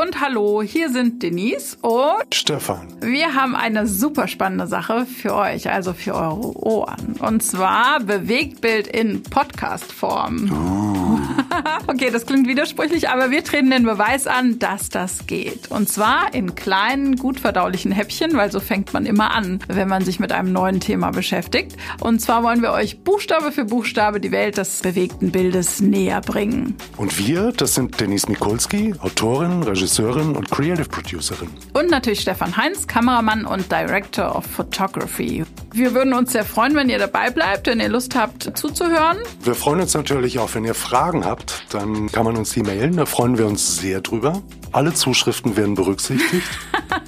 und hallo, hier sind Denise und Stefan. Wir haben eine super spannende Sache für euch, also für eure Ohren. Und zwar Bewegtbild in Podcast-Form. Oh. okay, das klingt widersprüchlich, aber wir treten den Beweis an, dass das geht. Und zwar in kleinen, gut verdaulichen Häppchen, weil so fängt man immer an, wenn man sich mit einem neuen Thema beschäftigt. Und zwar wollen wir euch Buchstabe für Buchstabe die Welt des bewegten Bildes näher bringen. Und wir, das sind Denise Mikulski, Autorin, Regisseurin und Creative Producerin. Und natürlich Stefan Heinz, Kameramann und Director of Photography. Wir würden uns sehr freuen, wenn ihr dabei bleibt, wenn ihr Lust habt zuzuhören. Wir freuen uns natürlich auch, wenn ihr Fragen habt, dann kann man uns die mailen, da freuen wir uns sehr drüber. Alle Zuschriften werden berücksichtigt.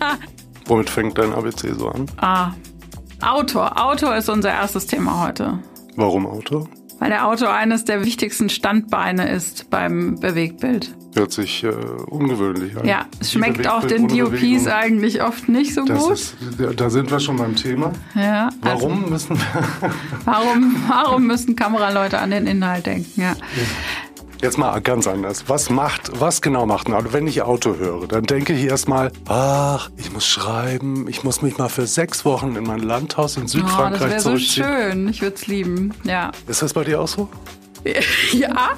Womit fängt dein ABC so an? Ah, Autor. Autor ist unser erstes Thema heute. Warum Autor? Weil der Autor eines der wichtigsten Standbeine ist beim Bewegtbild. Hört sich äh, ungewöhnlich an. Ja, es schmeckt auch den DOPs eigentlich oft nicht so das gut. Ist, da sind wir schon beim Thema. Ja, warum also, müssen wir warum, warum müssen Kameraleute an den Inhalt denken? Ja. Jetzt mal ganz anders. Was macht, was genau macht ein Auto? Wenn ich Auto höre, dann denke ich erstmal, ach, ich muss schreiben, ich muss mich mal für sechs Wochen in mein Landhaus in Südfrankreich oh, das zurückziehen. so schön. Ich würde es lieben, ja. Ist das bei dir auch so? Ja.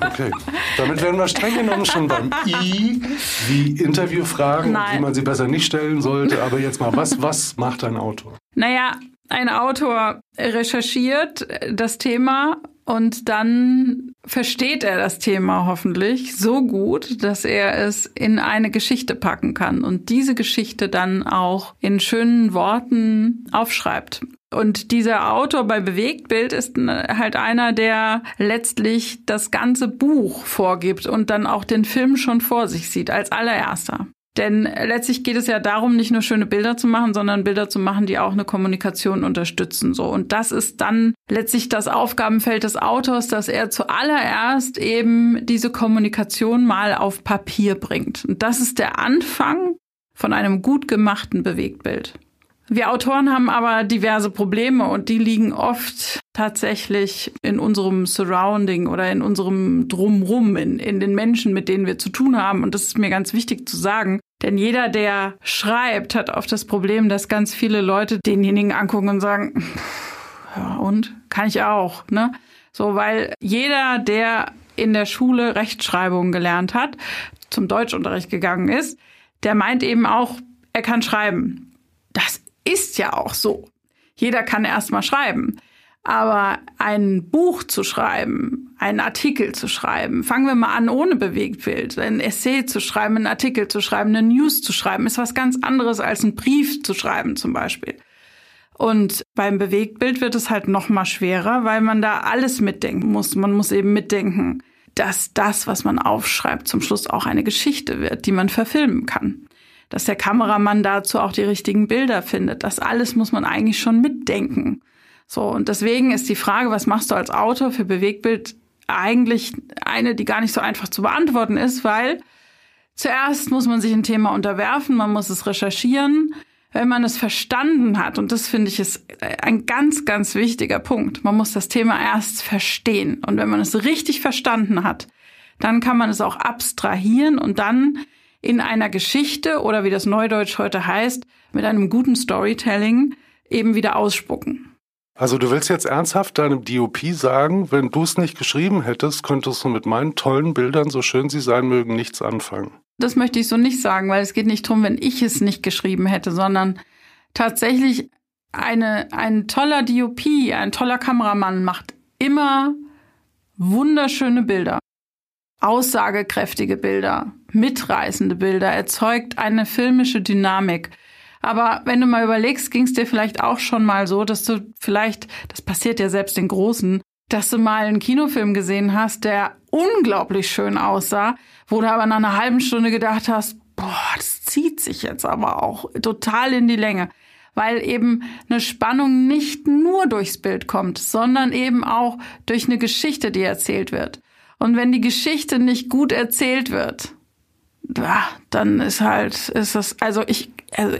Okay. Damit werden wir streng genommen schon beim I, wie Interviewfragen, Nein. wie man sie besser nicht stellen sollte. Aber jetzt mal, was, was macht ein Autor? Naja, ein Autor recherchiert das Thema und dann versteht er das Thema hoffentlich so gut, dass er es in eine Geschichte packen kann und diese Geschichte dann auch in schönen Worten aufschreibt. Und dieser Autor bei Bewegtbild ist halt einer, der letztlich das ganze Buch vorgibt und dann auch den Film schon vor sich sieht als allererster. Denn letztlich geht es ja darum, nicht nur schöne Bilder zu machen, sondern Bilder zu machen, die auch eine Kommunikation unterstützen. So. Und das ist dann letztlich das Aufgabenfeld des Autors, dass er zuallererst eben diese Kommunikation mal auf Papier bringt. Und das ist der Anfang von einem gut gemachten Bewegtbild. Wir Autoren haben aber diverse Probleme und die liegen oft tatsächlich in unserem Surrounding oder in unserem Drumrum, in, in den Menschen, mit denen wir zu tun haben. Und das ist mir ganz wichtig zu sagen. Denn jeder, der schreibt, hat oft das Problem, dass ganz viele Leute denjenigen angucken und sagen, ja, und? Kann ich auch, ne? So, weil jeder, der in der Schule Rechtschreibung gelernt hat, zum Deutschunterricht gegangen ist, der meint eben auch, er kann schreiben. Das ist ja auch so. Jeder kann erst mal schreiben. Aber ein Buch zu schreiben, einen Artikel zu schreiben, fangen wir mal an ohne Bewegtbild, ein Essay zu schreiben, einen Artikel zu schreiben, eine News zu schreiben, ist was ganz anderes als einen Brief zu schreiben zum Beispiel. Und beim Bewegtbild wird es halt noch mal schwerer, weil man da alles mitdenken muss. Man muss eben mitdenken, dass das, was man aufschreibt, zum Schluss auch eine Geschichte wird, die man verfilmen kann dass der Kameramann dazu auch die richtigen Bilder findet. Das alles muss man eigentlich schon mitdenken. So, und deswegen ist die Frage, was machst du als Autor für Bewegtbild eigentlich eine, die gar nicht so einfach zu beantworten ist, weil zuerst muss man sich ein Thema unterwerfen, man muss es recherchieren, wenn man es verstanden hat, und das finde ich ist ein ganz, ganz wichtiger Punkt, man muss das Thema erst verstehen. Und wenn man es richtig verstanden hat, dann kann man es auch abstrahieren und dann in einer Geschichte oder wie das Neudeutsch heute heißt, mit einem guten Storytelling eben wieder ausspucken. Also du willst jetzt ernsthaft deinem DOP sagen, wenn du es nicht geschrieben hättest, könntest du mit meinen tollen Bildern, so schön sie sein mögen, nichts anfangen. Das möchte ich so nicht sagen, weil es geht nicht darum, wenn ich es nicht geschrieben hätte, sondern tatsächlich eine, ein toller DOP, ein toller Kameramann macht immer wunderschöne Bilder aussagekräftige Bilder, mitreißende Bilder, erzeugt eine filmische Dynamik. Aber wenn du mal überlegst, ging es dir vielleicht auch schon mal so, dass du vielleicht, das passiert ja selbst den Großen, dass du mal einen Kinofilm gesehen hast, der unglaublich schön aussah, wo du aber nach einer halben Stunde gedacht hast, boah, das zieht sich jetzt aber auch total in die Länge, weil eben eine Spannung nicht nur durchs Bild kommt, sondern eben auch durch eine Geschichte, die erzählt wird. Und wenn die Geschichte nicht gut erzählt wird, dann ist halt, ist das, also ich, also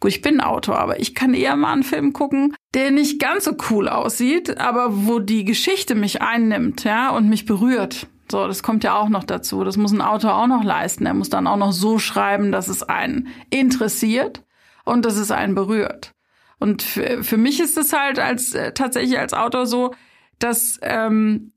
gut, ich bin Autor, aber ich kann eher mal einen Film gucken, der nicht ganz so cool aussieht, aber wo die Geschichte mich einnimmt, ja, und mich berührt. So, das kommt ja auch noch dazu. Das muss ein Autor auch noch leisten. Er muss dann auch noch so schreiben, dass es einen interessiert und dass es einen berührt. Und für, für mich ist es halt als äh, tatsächlich als Autor so, dass ähm,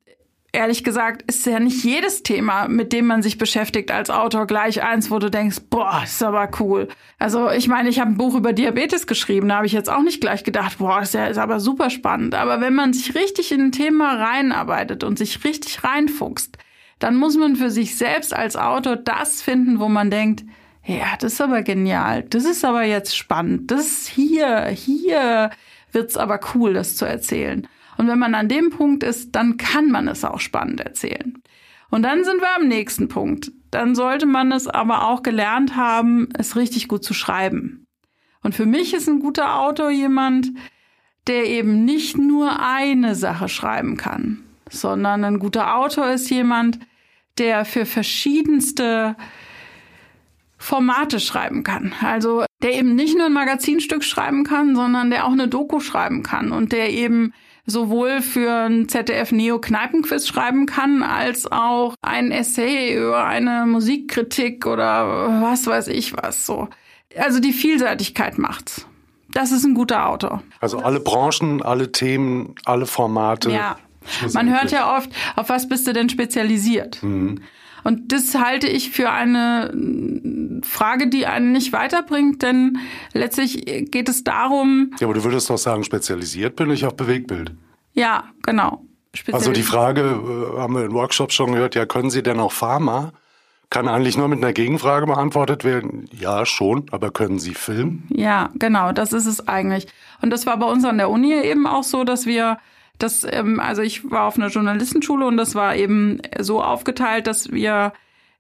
ehrlich gesagt ist ja nicht jedes Thema, mit dem man sich beschäftigt als Autor, gleich eins, wo du denkst, boah, ist aber cool. Also ich meine, ich habe ein Buch über Diabetes geschrieben, da habe ich jetzt auch nicht gleich gedacht, boah, ist ja ist aber super spannend. Aber wenn man sich richtig in ein Thema reinarbeitet und sich richtig reinfuchst, dann muss man für sich selbst als Autor das finden, wo man denkt, ja, das ist aber genial, das ist aber jetzt spannend, das hier, hier wird's aber cool, das zu erzählen. Und wenn man an dem Punkt ist, dann kann man es auch spannend erzählen. Und dann sind wir am nächsten Punkt. Dann sollte man es aber auch gelernt haben, es richtig gut zu schreiben. Und für mich ist ein guter Autor jemand, der eben nicht nur eine Sache schreiben kann, sondern ein guter Autor ist jemand, der für verschiedenste Formate schreiben kann. Also der eben nicht nur ein Magazinstück schreiben kann, sondern der auch eine Doku schreiben kann und der eben sowohl für ein ZDF Neo Kneipenquiz schreiben kann, als auch ein Essay über eine Musikkritik oder was weiß ich was so. Also die Vielseitigkeit macht's. Das ist ein guter Autor. Also alle Branchen, alle Themen, alle Formate. Ja. Man hört ja oft, auf was bist du denn spezialisiert? Mhm. Und das halte ich für eine Frage, die einen nicht weiterbringt, denn letztlich geht es darum. Ja, aber du würdest doch sagen, spezialisiert bin ich auf Bewegtbild. Ja, genau. Also die Frage, äh, haben wir in Workshops schon gehört, ja, können Sie denn auch Pharma? Kann eigentlich nur mit einer Gegenfrage beantwortet werden. Ja, schon, aber können Sie filmen? Ja, genau, das ist es eigentlich. Und das war bei uns an der Uni eben auch so, dass wir das, ähm, also ich war auf einer Journalistenschule und das war eben so aufgeteilt, dass wir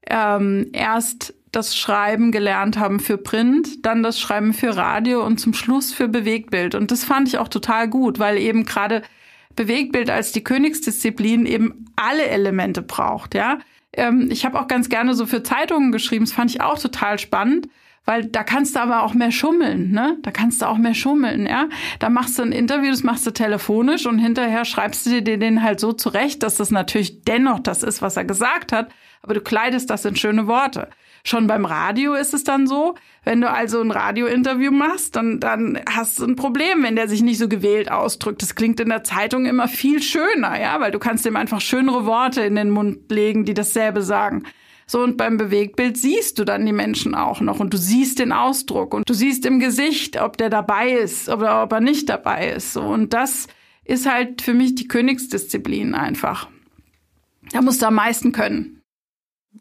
ähm, erst das Schreiben gelernt haben für Print, dann das Schreiben für Radio und zum Schluss für Bewegtbild. Und das fand ich auch total gut, weil eben gerade Bewegtbild als die Königsdisziplin eben alle Elemente braucht, ja. Ähm, ich habe auch ganz gerne so für Zeitungen geschrieben, das fand ich auch total spannend weil da kannst du aber auch mehr schummeln, ne? Da kannst du auch mehr schummeln, ja? Da machst du ein Interview, das machst du telefonisch und hinterher schreibst du dir den halt so zurecht, dass das natürlich dennoch das ist, was er gesagt hat, aber du kleidest das in schöne Worte. Schon beim Radio ist es dann so, wenn du also ein Radiointerview machst, dann, dann hast du ein Problem, wenn der sich nicht so gewählt ausdrückt. Das klingt in der Zeitung immer viel schöner, ja, weil du kannst ihm einfach schönere Worte in den Mund legen, die dasselbe sagen. So, und beim Bewegtbild siehst du dann die Menschen auch noch und du siehst den Ausdruck und du siehst im Gesicht, ob der dabei ist oder ob er nicht dabei ist. So, und das ist halt für mich die Königsdisziplin einfach. Da musst du am meisten können.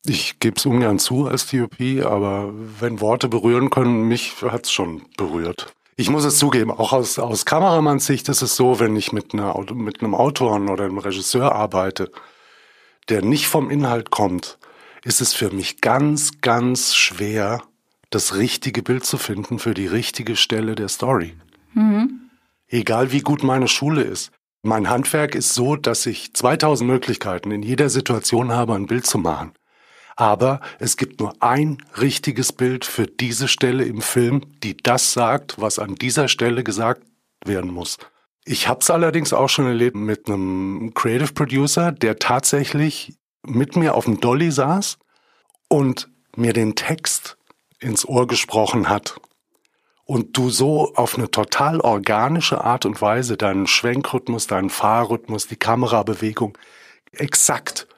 Ich gebe es ungern zu als DOP, aber wenn Worte berühren können, mich hat es schon berührt. Ich muss es zugeben, auch aus, aus Kameramanns-Sicht ist es so, wenn ich mit, einer, mit einem Autoren oder einem Regisseur arbeite, der nicht vom Inhalt kommt, ist es für mich ganz, ganz schwer, das richtige Bild zu finden für die richtige Stelle der Story. Mhm. Egal wie gut meine Schule ist. Mein Handwerk ist so, dass ich 2000 Möglichkeiten in jeder Situation habe, ein Bild zu machen. Aber es gibt nur ein richtiges Bild für diese Stelle im Film, die das sagt, was an dieser Stelle gesagt werden muss. Ich habe es allerdings auch schon erlebt mit einem Creative Producer, der tatsächlich mit mir auf dem Dolly saß und mir den Text ins Ohr gesprochen hat und du so auf eine total organische Art und Weise deinen Schwenkrhythmus, deinen Fahrrhythmus, die Kamerabewegung exakt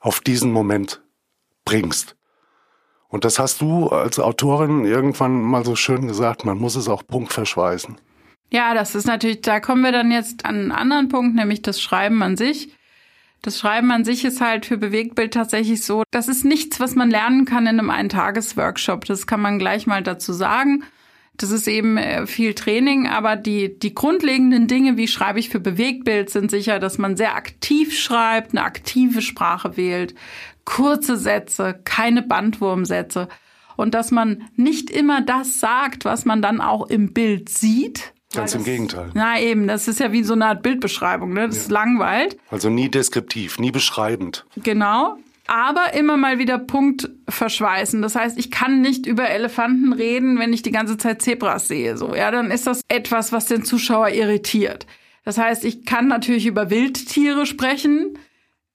auf diesen Moment bringst. Und das hast du als Autorin irgendwann mal so schön gesagt, man muss es auch punktverschweißen. Ja, das ist natürlich, da kommen wir dann jetzt an einen anderen Punkt, nämlich das Schreiben an sich. Das Schreiben an sich ist halt für Bewegtbild tatsächlich so, das ist nichts, was man lernen kann in einem Eintagesworkshop. Das kann man gleich mal dazu sagen. Das ist eben äh, viel Training, aber die, die grundlegenden Dinge, wie schreibe ich für Bewegtbild, sind sicher, dass man sehr aktiv schreibt, eine aktive Sprache wählt, kurze Sätze, keine Bandwurmsätze und dass man nicht immer das sagt, was man dann auch im Bild sieht, Ganz im Gegenteil. Na eben, das ist ja wie so eine Art Bildbeschreibung, ne? Das ja. ist langweilt. Also nie deskriptiv, nie beschreibend. Genau. Aber immer mal wieder Punkt verschweißen. Das heißt, ich kann nicht über Elefanten reden, wenn ich die ganze Zeit Zebras sehe. So, ja, dann ist das etwas, was den Zuschauer irritiert. Das heißt, ich kann natürlich über Wildtiere sprechen,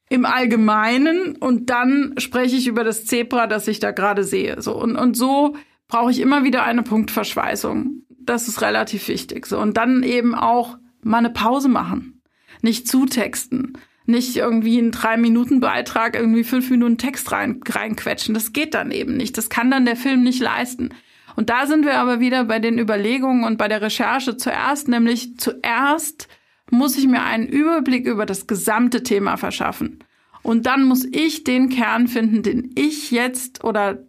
im Allgemeinen und dann spreche ich über das Zebra, das ich da gerade sehe. So und, und so brauche ich immer wieder eine Punktverschweißung. Das ist relativ wichtig. So und dann eben auch mal eine Pause machen, nicht zutexten, nicht irgendwie einen drei Minuten Beitrag irgendwie fünf Minuten Text rein reinquetschen. Das geht dann eben nicht. Das kann dann der Film nicht leisten. Und da sind wir aber wieder bei den Überlegungen und bei der Recherche zuerst, nämlich zuerst muss ich mir einen Überblick über das gesamte Thema verschaffen. Und dann muss ich den Kern finden, den ich jetzt oder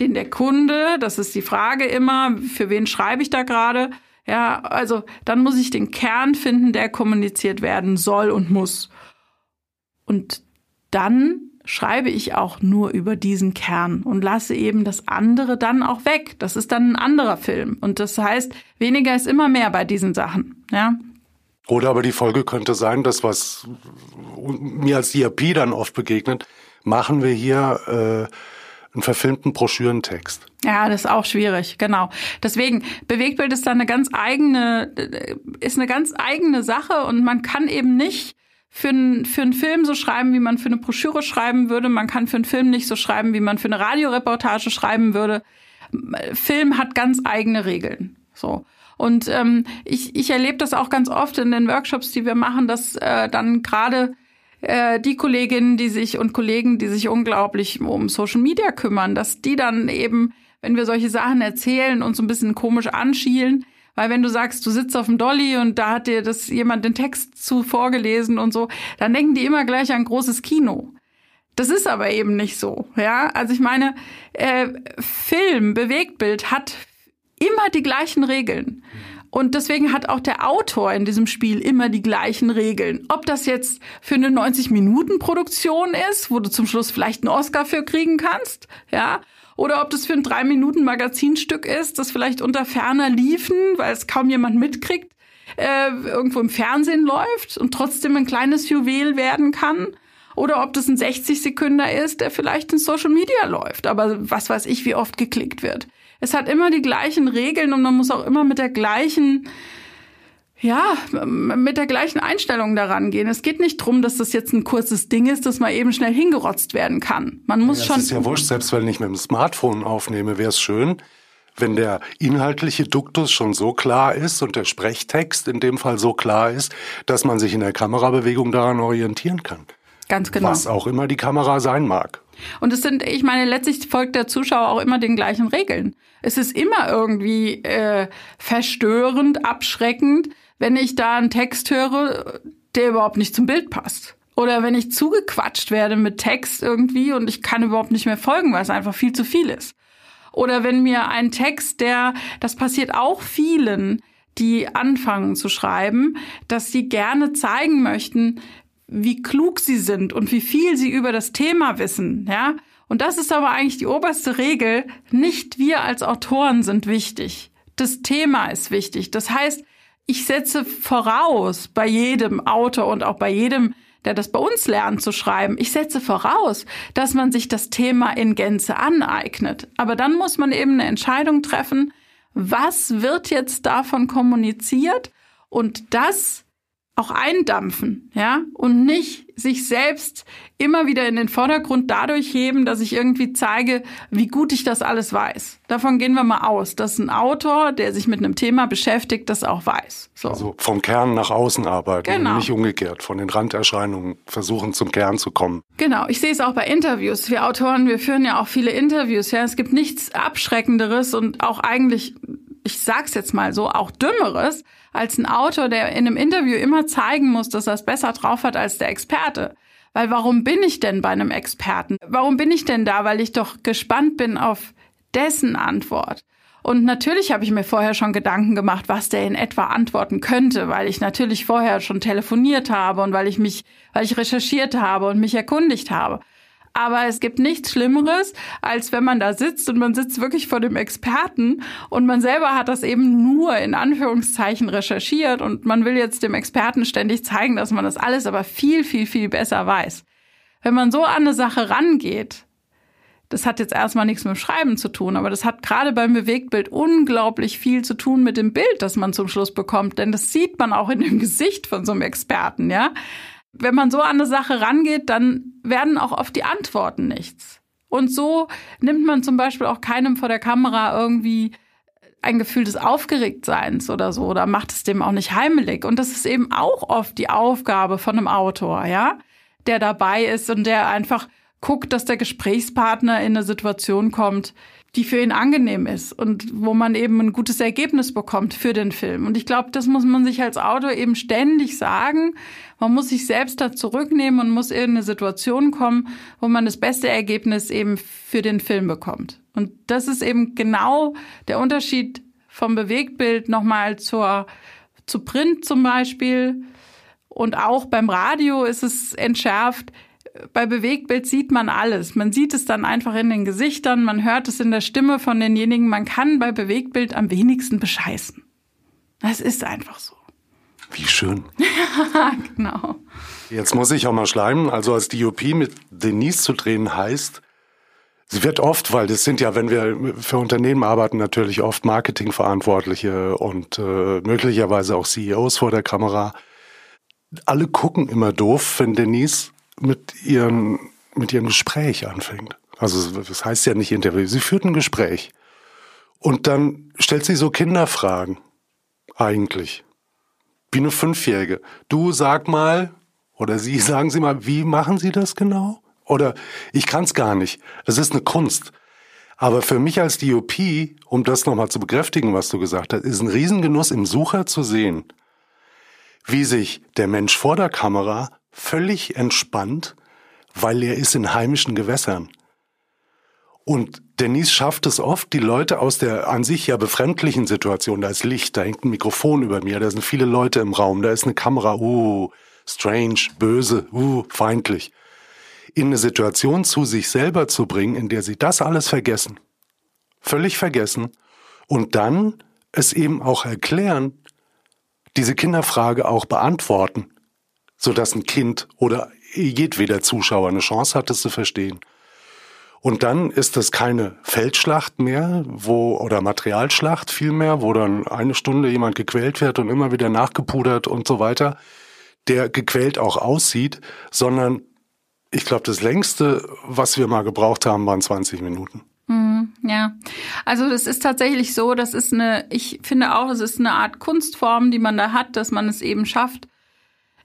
den der Kunde, das ist die Frage immer, für wen schreibe ich da gerade? Ja, also dann muss ich den Kern finden, der kommuniziert werden soll und muss. Und dann schreibe ich auch nur über diesen Kern und lasse eben das andere dann auch weg. Das ist dann ein anderer Film. Und das heißt, weniger ist immer mehr bei diesen Sachen. Ja. Oder aber die Folge könnte sein, dass was mir als DRP dann oft begegnet, machen wir hier äh, einen verfilmten Broschürentext. Ja, das ist auch schwierig, genau. Deswegen, Bewegtbild ist da eine ganz eigene, ist eine ganz eigene Sache und man kann eben nicht für, einen für einen Film so schreiben, wie man für eine Broschüre schreiben würde. Man kann für einen Film nicht so schreiben, wie man für eine Radioreportage schreiben würde. Film hat ganz eigene Regeln. So. Und ähm, ich, ich erlebe das auch ganz oft in den Workshops, die wir machen, dass äh, dann gerade äh, die Kolleginnen, die sich und Kollegen, die sich unglaublich um Social Media kümmern, dass die dann eben, wenn wir solche Sachen erzählen und so ein bisschen komisch anschielen, weil wenn du sagst, du sitzt auf dem Dolly und da hat dir das jemand den Text zu vorgelesen und so, dann denken die immer gleich an großes Kino. Das ist aber eben nicht so, ja. Also ich meine, äh, Film, Bewegtbild hat immer die gleichen Regeln. Und deswegen hat auch der Autor in diesem Spiel immer die gleichen Regeln. Ob das jetzt für eine 90-Minuten-Produktion ist, wo du zum Schluss vielleicht einen Oscar für kriegen kannst, ja, oder ob das für ein 3-Minuten-Magazinstück ist, das vielleicht unter ferner liefen, weil es kaum jemand mitkriegt, äh, irgendwo im Fernsehen läuft und trotzdem ein kleines Juwel werden kann. Oder ob das ein 60 Sekünder ist, der vielleicht in Social Media läuft, aber was weiß ich, wie oft geklickt wird es hat immer die gleichen Regeln und man muss auch immer mit der gleichen ja, mit der gleichen Einstellung daran gehen. Es geht nicht drum, dass das jetzt ein kurzes Ding ist, das mal eben schnell hingerotzt werden kann. Man muss ja, schon. Das ist ja wurscht, selbst wenn ich mit dem Smartphone aufnehme, wäre es schön, wenn der inhaltliche Duktus schon so klar ist und der Sprechtext in dem Fall so klar ist, dass man sich in der Kamerabewegung daran orientieren kann. Ganz genau. Was auch immer die Kamera sein mag. Und es sind, ich meine, letztlich folgt der Zuschauer auch immer den gleichen Regeln. Es ist immer irgendwie äh, verstörend, abschreckend, wenn ich da einen Text höre, der überhaupt nicht zum Bild passt. Oder wenn ich zugequatscht werde mit Text irgendwie und ich kann überhaupt nicht mehr folgen, weil es einfach viel zu viel ist. Oder wenn mir ein Text, der, das passiert auch vielen, die anfangen zu schreiben, dass sie gerne zeigen möchten, wie klug sie sind und wie viel sie über das Thema wissen, ja. Und das ist aber eigentlich die oberste Regel. Nicht wir als Autoren sind wichtig. Das Thema ist wichtig. Das heißt, ich setze voraus bei jedem Autor und auch bei jedem, der das bei uns lernt zu schreiben, ich setze voraus, dass man sich das Thema in Gänze aneignet. Aber dann muss man eben eine Entscheidung treffen, was wird jetzt davon kommuniziert und das auch eindampfen, ja, und nicht sich selbst immer wieder in den Vordergrund dadurch heben, dass ich irgendwie zeige, wie gut ich das alles weiß. Davon gehen wir mal aus, dass ein Autor, der sich mit einem Thema beschäftigt, das auch weiß. So. Also vom Kern nach außen arbeiten, genau. nicht umgekehrt, von den Randerscheinungen versuchen zum Kern zu kommen. Genau, ich sehe es auch bei Interviews. Wir Autoren, wir führen ja auch viele Interviews, ja, es gibt nichts abschreckenderes und auch eigentlich ich sag's jetzt mal so, auch Dümmeres, als ein Autor, der in einem Interview immer zeigen muss, dass er es besser drauf hat als der Experte. Weil warum bin ich denn bei einem Experten? Warum bin ich denn da? Weil ich doch gespannt bin auf dessen Antwort. Und natürlich habe ich mir vorher schon Gedanken gemacht, was der in etwa antworten könnte, weil ich natürlich vorher schon telefoniert habe und weil ich mich, weil ich recherchiert habe und mich erkundigt habe. Aber es gibt nichts Schlimmeres, als wenn man da sitzt und man sitzt wirklich vor dem Experten und man selber hat das eben nur in Anführungszeichen recherchiert und man will jetzt dem Experten ständig zeigen, dass man das alles aber viel, viel, viel besser weiß. Wenn man so an eine Sache rangeht, das hat jetzt erstmal nichts mit dem Schreiben zu tun, aber das hat gerade beim Bewegtbild unglaublich viel zu tun mit dem Bild, das man zum Schluss bekommt, denn das sieht man auch in dem Gesicht von so einem Experten, ja Wenn man so an eine Sache rangeht, dann werden auch oft die Antworten nichts. Und so nimmt man zum Beispiel auch keinem vor der Kamera irgendwie ein Gefühl des Aufgeregtseins oder so, oder macht es dem auch nicht heimelig. Und das ist eben auch oft die Aufgabe von einem Autor, ja, der dabei ist und der einfach guckt, dass der Gesprächspartner in eine Situation kommt, die für ihn angenehm ist und wo man eben ein gutes Ergebnis bekommt für den Film. Und ich glaube, das muss man sich als Autor eben ständig sagen. Man muss sich selbst da zurücknehmen und muss in eine Situation kommen, wo man das beste Ergebnis eben für den Film bekommt. Und das ist eben genau der Unterschied vom Bewegtbild nochmal zur, zu Print zum Beispiel. Und auch beim Radio ist es entschärft bei Bewegtbild sieht man alles. Man sieht es dann einfach in den Gesichtern, man hört es in der Stimme von denjenigen. Man kann bei Bewegtbild am wenigsten bescheißen. Das ist einfach so. Wie schön. genau. Jetzt muss ich auch mal schleimen. Also als DOP mit Denise zu drehen heißt, sie wird oft, weil das sind ja, wenn wir für Unternehmen arbeiten, natürlich oft Marketingverantwortliche und äh, möglicherweise auch CEOs vor der Kamera. Alle gucken immer doof, wenn Denise mit ihrem, mit ihrem Gespräch anfängt. Also das heißt ja nicht Interview, sie führt ein Gespräch. Und dann stellt sie so Kinderfragen, eigentlich. Wie eine Fünfjährige. Du sag mal, oder Sie sagen Sie mal, wie machen Sie das genau? Oder ich kann es gar nicht. Es ist eine Kunst. Aber für mich als DOP, um das nochmal zu bekräftigen, was du gesagt hast, ist ein Riesengenuss im Sucher zu sehen, wie sich der Mensch vor der Kamera völlig entspannt, weil er ist in heimischen Gewässern. Und Denise schafft es oft, die Leute aus der an sich ja befremdlichen Situation, da ist Licht, da hängt ein Mikrofon über mir, da sind viele Leute im Raum, da ist eine Kamera, uh, strange, böse, uh, feindlich, in eine Situation zu sich selber zu bringen, in der sie das alles vergessen, völlig vergessen, und dann es eben auch erklären, diese Kinderfrage auch beantworten so dass ein Kind oder jedweder Zuschauer eine Chance hat, es zu verstehen. Und dann ist das keine Feldschlacht mehr, wo, oder Materialschlacht vielmehr, wo dann eine Stunde jemand gequält wird und immer wieder nachgepudert und so weiter, der gequält auch aussieht, sondern ich glaube, das längste, was wir mal gebraucht haben, waren 20 Minuten. Mhm, ja, also das ist tatsächlich so, das ist eine, ich finde auch, es ist eine Art Kunstform, die man da hat, dass man es eben schafft,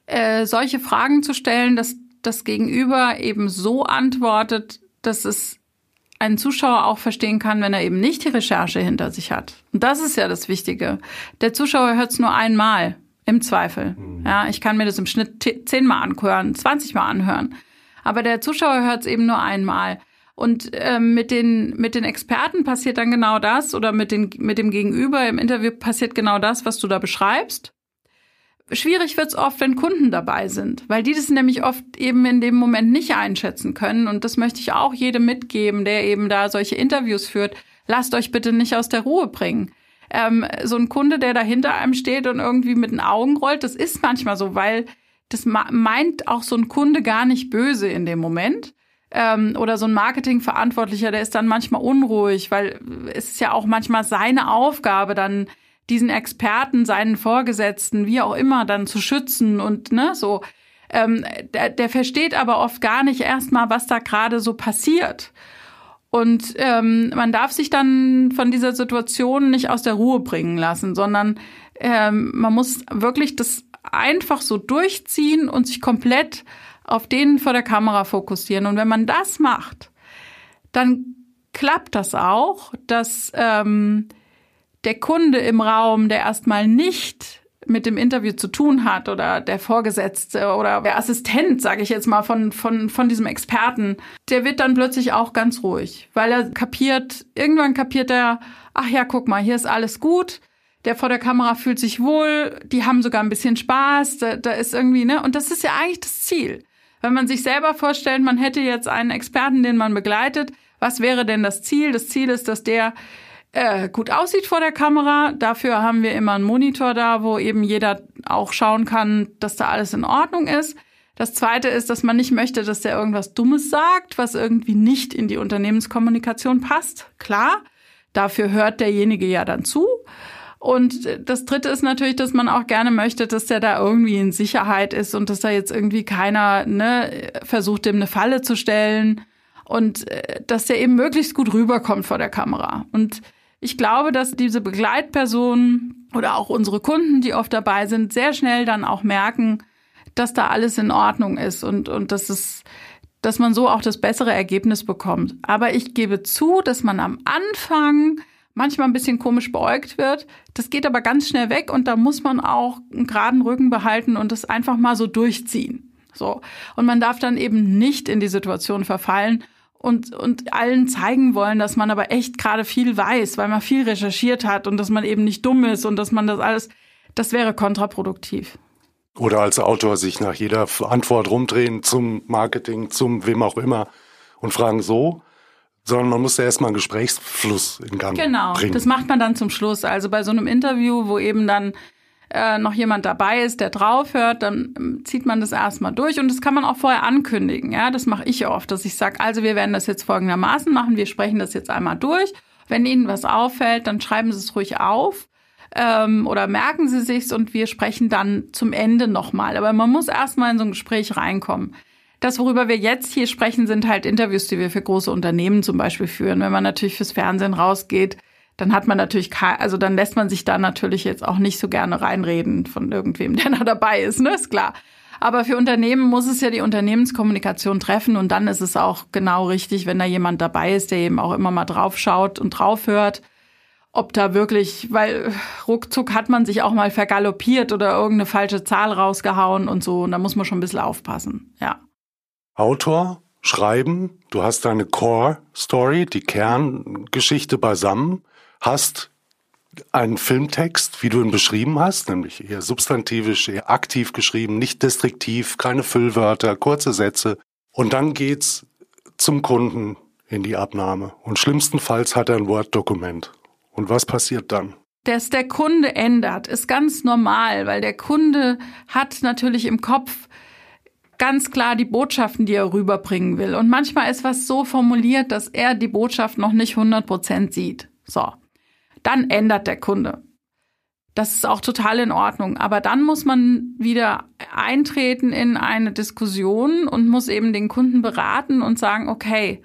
äh, solche Fragen zu stellen, dass das Gegenüber eben so antwortet, dass es ein Zuschauer auch verstehen kann, wenn er eben nicht die Recherche hinter sich hat. Und das ist ja das Wichtige. Der Zuschauer hört es nur einmal, im Zweifel. Mhm. Ja, ich kann mir das im Schnitt zehnmal anhören, zwanzigmal anhören. Aber der Zuschauer hört es eben nur einmal. Und ähm, mit den mit den Experten passiert dann genau das oder mit den mit dem Gegenüber im Interview passiert genau das, was du da beschreibst. Schwierig wird's oft, wenn Kunden dabei sind, weil die das nämlich oft eben in dem Moment nicht einschätzen können. Und das möchte ich auch jedem mitgeben, der eben da solche Interviews führt. Lasst euch bitte nicht aus der Ruhe bringen. Ähm, so ein Kunde, der da hinter einem steht und irgendwie mit den Augen rollt, das ist manchmal so, weil das meint auch so ein Kunde gar nicht böse in dem Moment. Ähm, oder so ein Marketingverantwortlicher, der ist dann manchmal unruhig, weil es ist ja auch manchmal seine Aufgabe, dann diesen Experten, seinen Vorgesetzten, wie auch immer, dann zu schützen und ne, so. Ähm, der, der versteht aber oft gar nicht erstmal, was da gerade so passiert. Und ähm, man darf sich dann von dieser Situation nicht aus der Ruhe bringen lassen, sondern ähm, man muss wirklich das einfach so durchziehen und sich komplett auf den vor der Kamera fokussieren. Und wenn man das macht, dann klappt das auch, dass ähm, der Kunde im Raum, der erstmal nicht mit dem Interview zu tun hat oder der Vorgesetzte oder der Assistent, sage ich jetzt mal, von, von, von diesem Experten, der wird dann plötzlich auch ganz ruhig, weil er kapiert, irgendwann kapiert er, ach ja, guck mal, hier ist alles gut, der vor der Kamera fühlt sich wohl, die haben sogar ein bisschen Spaß, da, da ist irgendwie, ne, und das ist ja eigentlich das Ziel. Wenn man sich selber vorstellt, man hätte jetzt einen Experten, den man begleitet, was wäre denn das Ziel? Das Ziel ist, dass der äh, gut aussieht vor der Kamera. Dafür haben wir immer einen Monitor da, wo eben jeder auch schauen kann, dass da alles in Ordnung ist. Das zweite ist, dass man nicht möchte, dass der irgendwas Dummes sagt, was irgendwie nicht in die Unternehmenskommunikation passt. Klar, dafür hört derjenige ja dann zu. Und das Dritte ist natürlich, dass man auch gerne möchte, dass der da irgendwie in Sicherheit ist und dass da jetzt irgendwie keiner ne, versucht, dem eine Falle zu stellen und äh, dass der eben möglichst gut rüberkommt vor der Kamera. Und ich glaube, dass diese Begleitpersonen oder auch unsere Kunden, die oft dabei sind, sehr schnell dann auch merken, dass da alles in Ordnung ist und, und dass es, dass man so auch das bessere Ergebnis bekommt. Aber ich gebe zu, dass man am Anfang manchmal ein bisschen komisch beäugt wird. Das geht aber ganz schnell weg und da muss man auch einen geraden Rücken behalten und das einfach mal so durchziehen. So. Und man darf dann eben nicht in die Situation verfallen und, und allen zeigen wollen, dass man aber echt gerade viel weiß, weil man viel recherchiert hat und dass man eben nicht dumm ist und dass man das alles, das wäre kontraproduktiv. Oder als Autor sich nach jeder Antwort rumdrehen zum Marketing, zum wem auch immer und fragen so, sondern man muss ja erstmal einen Gesprächsfluss in Gang genau, bringen. Genau, das macht man dann zum Schluss. Also bei so einem Interview, wo eben dann äh, noch jemand dabei ist, der draufhört, dann ähm, zieht man das erstmal durch und das kann man auch vorher ankündigen. Ja, das mache ich oft, dass ich sage, also wir werden das jetzt folgendermaßen machen, wir sprechen das jetzt einmal durch. Wenn Ihnen was auffällt, dann schreiben Sie es ruhig auf ähm, oder merken Sie sich's und wir sprechen dann zum Ende nochmal. Aber man muss erstmal in so ein Gespräch reinkommen. Das, worüber wir jetzt hier sprechen, sind halt Interviews, die wir für große Unternehmen zum Beispiel führen. Wenn man natürlich fürs Fernsehen rausgeht, dann hat man natürlich, also dann lässt man sich da natürlich jetzt auch nicht so gerne reinreden von irgendwem, der da dabei ist, ne, ist klar. Aber für Unternehmen muss es ja die Unternehmenskommunikation treffen und dann ist es auch genau richtig, wenn da jemand dabei ist, der eben auch immer mal drauf schaut und drauf hört, ob da wirklich, weil ruckzuck hat man sich auch mal vergaloppiert oder irgendeine falsche Zahl rausgehauen und so und da muss man schon ein bisschen aufpassen, ja. Autor, Schreiben, du hast deine Core Story, die Kerngeschichte beisammen, hast einen Filmtext, wie du ihn beschrieben hast, nämlich eher substantivisch, eher aktiv geschrieben, nicht destriktiv, keine Füllwörter, kurze Sätze. Und dann geht's zum Kunden in die Abnahme. Und schlimmstenfalls hat er ein Word-Dokument. Und was passiert dann? Dass der Kunde ändert, ist ganz normal, weil der Kunde hat natürlich im Kopf ganz klar die Botschaften, die er rüberbringen will. Und manchmal ist was so formuliert, dass er die Botschaft noch nicht 100 Prozent sieht. So. Dann ändert der Kunde. Das ist auch total in Ordnung. Aber dann muss man wieder eintreten in eine Diskussion und muss eben den Kunden beraten und sagen, okay,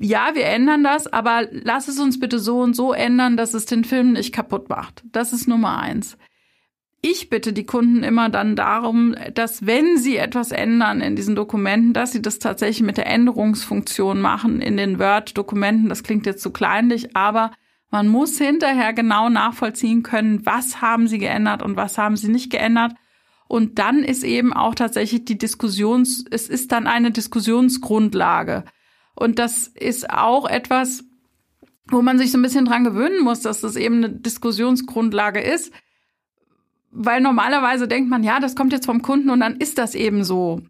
ja, wir ändern das, aber lass es uns bitte so und so ändern, dass es den Film nicht kaputt macht. Das ist Nummer eins. Ich bitte die Kunden immer dann darum, dass wenn sie etwas ändern in diesen Dokumenten, dass sie das tatsächlich mit der Änderungsfunktion machen in den Word-Dokumenten. Das klingt jetzt zu kleinlich, aber man muss hinterher genau nachvollziehen können, was haben sie geändert und was haben sie nicht geändert. Und dann ist eben auch tatsächlich die Diskussions, es ist dann eine Diskussionsgrundlage. Und das ist auch etwas, wo man sich so ein bisschen dran gewöhnen muss, dass das eben eine Diskussionsgrundlage ist weil normalerweise denkt man, ja, das kommt jetzt vom Kunden und dann ist das eben so.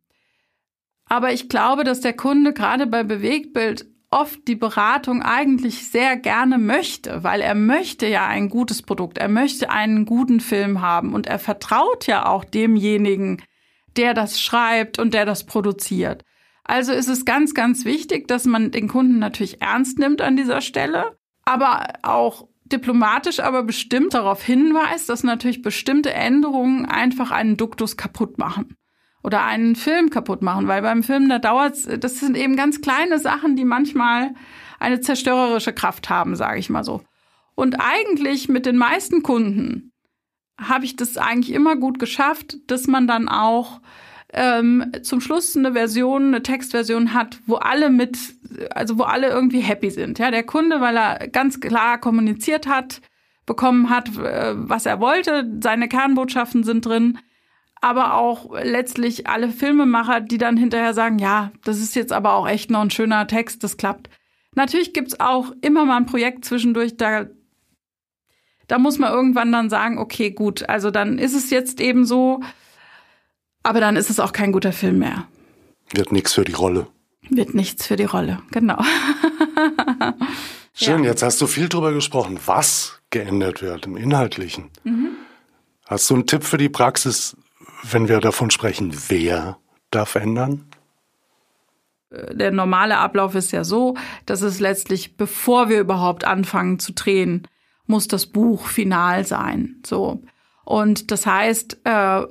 Aber ich glaube, dass der Kunde gerade bei Bewegtbild oft die Beratung eigentlich sehr gerne möchte, weil er möchte ja ein gutes Produkt, er möchte einen guten Film haben und er vertraut ja auch demjenigen, der das schreibt und der das produziert. Also ist es ganz, ganz wichtig, dass man den Kunden natürlich ernst nimmt an dieser Stelle, aber auch diplomatisch aber bestimmt darauf hinweist, dass natürlich bestimmte Änderungen einfach einen Duktus kaputt machen oder einen Film kaputt machen, weil beim Film da dauert's, das sind eben ganz kleine Sachen, die manchmal eine zerstörerische Kraft haben, sage ich mal so. Und eigentlich mit den meisten Kunden habe ich das eigentlich immer gut geschafft, dass man dann auch ähm, zum Schluss eine Version, eine Textversion hat, wo alle mit, also wo alle irgendwie happy sind. Ja, der Kunde, weil er ganz klar kommuniziert hat, bekommen hat, äh, was er wollte, seine Kernbotschaften sind drin, aber auch letztlich alle Filmemacher, die dann hinterher sagen, ja, das ist jetzt aber auch echt noch ein schöner Text, das klappt. Natürlich gibt's auch immer mal ein Projekt zwischendurch, da da muss man irgendwann dann sagen, okay, gut, also dann ist es jetzt eben so, aber dann ist es auch kein guter Film mehr. Wird nichts für die Rolle. Wird nichts für die Rolle, genau. Schön, ja. jetzt hast du viel drüber gesprochen, was geändert wird im Inhaltlichen. Mhm. Hast du einen Tipp für die Praxis, wenn wir davon sprechen, wer darf ändern? Der normale Ablauf ist ja so, dass es letztlich, bevor wir überhaupt anfangen zu drehen, muss das Buch final sein. So. Und das heißt, äh,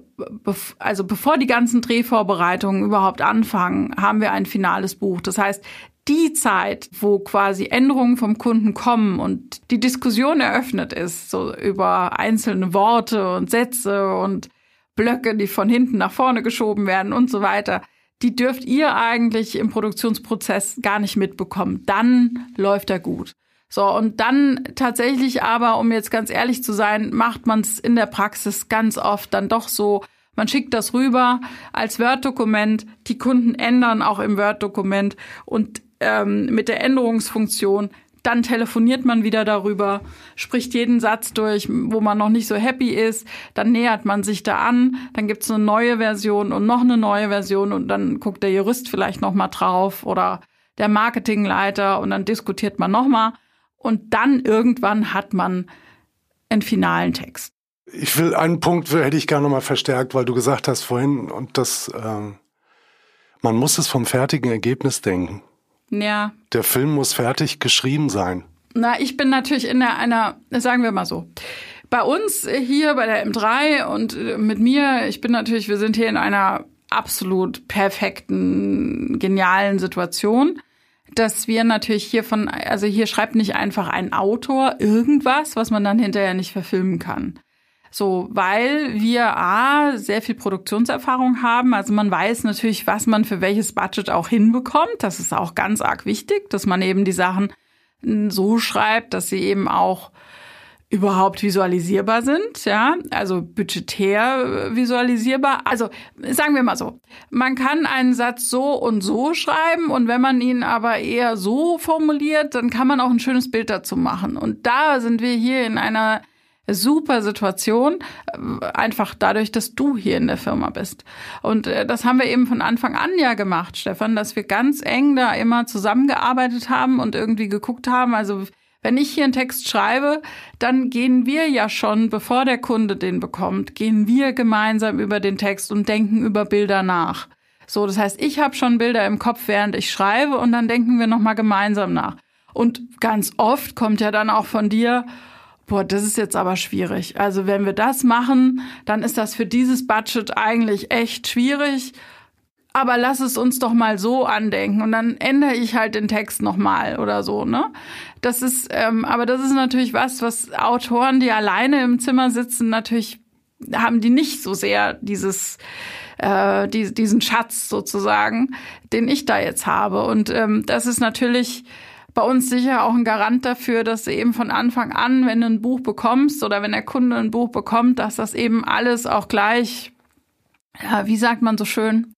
also bevor die ganzen Drehvorbereitungen überhaupt anfangen, haben wir ein finales Buch. Das heißt, die Zeit, wo quasi Änderungen vom Kunden kommen und die Diskussion eröffnet ist, so über einzelne Worte und Sätze und Blöcke, die von hinten nach vorne geschoben werden und so weiter, die dürft ihr eigentlich im Produktionsprozess gar nicht mitbekommen. Dann läuft er gut. So, und dann tatsächlich aber, um jetzt ganz ehrlich zu sein, macht man es in der Praxis ganz oft dann doch so, man schickt das rüber als Word-Dokument, die Kunden ändern auch im Word-Dokument und ähm, mit der Änderungsfunktion dann telefoniert man wieder darüber, spricht jeden Satz durch, wo man noch nicht so happy ist, dann nähert man sich da an, dann gibt's eine neue Version und noch eine neue Version und dann guckt der Jurist vielleicht noch mal drauf oder der Marketingleiter und dann diskutiert man noch mal und dann irgendwann hat man einen finalen Text. Ich will einen Punkt hätte ich gerne noch mal verstärkt, weil du gesagt hast vorhin und das äh, man muss es vom fertigen Ergebnis denken. Ja. Der Film muss fertig geschrieben sein. Na, ich bin natürlich in der, einer, sagen wir mal so. Bei uns hier bei der M3 und äh, mit mir, ich bin natürlich, wir sind hier in einer absolut perfekten, genialen Situation, dass wir natürlich hier von, also hier schreibt nicht einfach ein Autor irgendwas, was man dann hinterher nicht verfilmen kann. So, weil wir A, sehr viel Produktionserfahrung haben. Also man weiß natürlich, was man für welches Budget auch hinbekommt. Das ist auch ganz arg wichtig, dass man eben die Sachen so schreibt, dass sie eben auch überhaupt visualisierbar sind, ja, also budgetär visualisierbar. Also sagen wir mal so, man kann einen Satz so und so schreiben und wenn man ihn aber eher so formuliert, dann kann man auch ein schönes Bild dazu machen. Und da sind wir hier in einer super Situation, äh, einfach dadurch, dass du hier in der Firma bist. Und äh, das haben wir eben von Anfang an ja gemacht, Stefan, dass wir ganz eng da immer zusammengearbeitet haben und irgendwie geguckt haben. Also wenn ich hier einen Text schreibe, dann gehen wir ja schon, bevor der Kunde den bekommt, gehen wir gemeinsam über den Text und denken über Bilder nach. So, das heißt, ich habe schon Bilder im Kopf, während ich schreibe, und dann denken wir nochmal gemeinsam nach. Und ganz oft kommt ja dann auch von dir, Boah, das ist jetzt aber schwierig. Also wenn wir das machen, dann ist das für dieses Budget eigentlich echt schwierig. Aber lass es uns doch mal so andenken und dann ändere ich halt den Text nochmal oder so, ne? Das ist, ähm, aber das ist natürlich was, was Autoren, die alleine im Zimmer sitzen, natürlich haben die nicht so sehr dieses äh, die, diesen Schatz sozusagen, den ich da jetzt habe. Und ähm, das ist natürlich bei uns sicher auch ein Garant dafür, dass du eben von Anfang an, wenn du ein Buch bekommst oder wenn der Kunde ein Buch bekommt, dass das eben alles auch gleich, ja, wie sagt man so schön,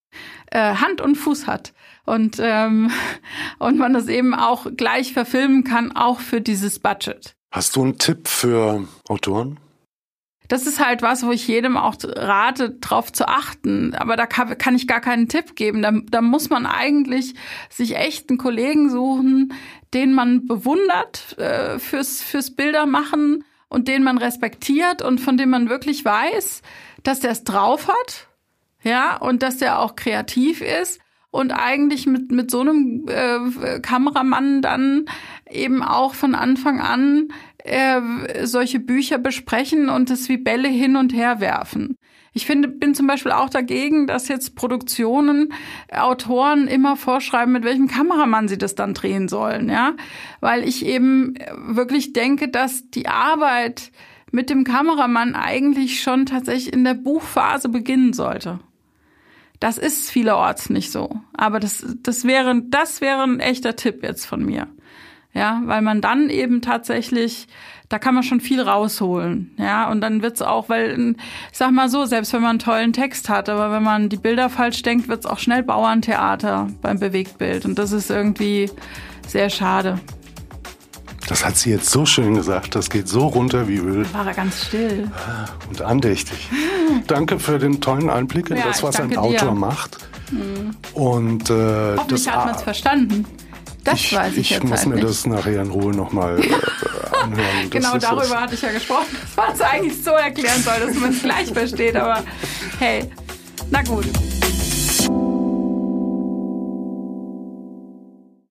äh, Hand und Fuß hat. Und, ähm, und man das eben auch gleich verfilmen kann, auch für dieses Budget. Hast du einen Tipp für Autoren? Das ist halt was, wo ich jedem auch rate, drauf zu achten. Aber da kann, ich gar keinen Tipp geben. Da, da muss man eigentlich sich echt einen Kollegen suchen, den man bewundert äh, fürs, fürs Bildermachen und den man respektiert und von dem man wirklich weiß, dass der es drauf hat. Ja, und dass der auch kreativ ist und eigentlich mit, mit so einem äh, Kameramann dann eben auch von Anfang an äh, solche Bücher besprechen und es wie Bälle hin und her werfen. Ich finde, bin zum Beispiel auch dagegen, dass jetzt Produktionen, Autoren immer vorschreiben, mit welchem Kameramann sie das dann drehen sollen, ja. Weil ich eben wirklich denke, dass die Arbeit mit dem Kameramann eigentlich schon tatsächlich in der Buchphase beginnen sollte. Das ist vielerorts nicht so. Aber das, das wäre, das wäre ein echter Tipp jetzt von mir. Ja, weil man dann eben tatsächlich, da kann man schon viel rausholen. Ja, und dann wird's auch, weil, ich sag mal so, selbst wenn man einen tollen Text hat, aber wenn man die Bilder falsch denkt, wird's auch schnell Bauerntheater beim Bewegtbild. Und das ist irgendwie sehr schade. Das hat sie jetzt so schön gesagt. Das geht so runter wie Öl. War er ganz still. Und andächtig. danke für den tollen Einblick in ja, das, was ein Autor dir. macht. Mhm. Und äh, Hoffentlich das hat man es verstanden. Das ich, weiß ich, ich jetzt muss halt mir nicht. das nachher in Ruhe nochmal äh, anhören. genau darüber hatte ich ja gesprochen. War es eigentlich so erklären soll, dass man es gleich versteht. Aber hey, na gut.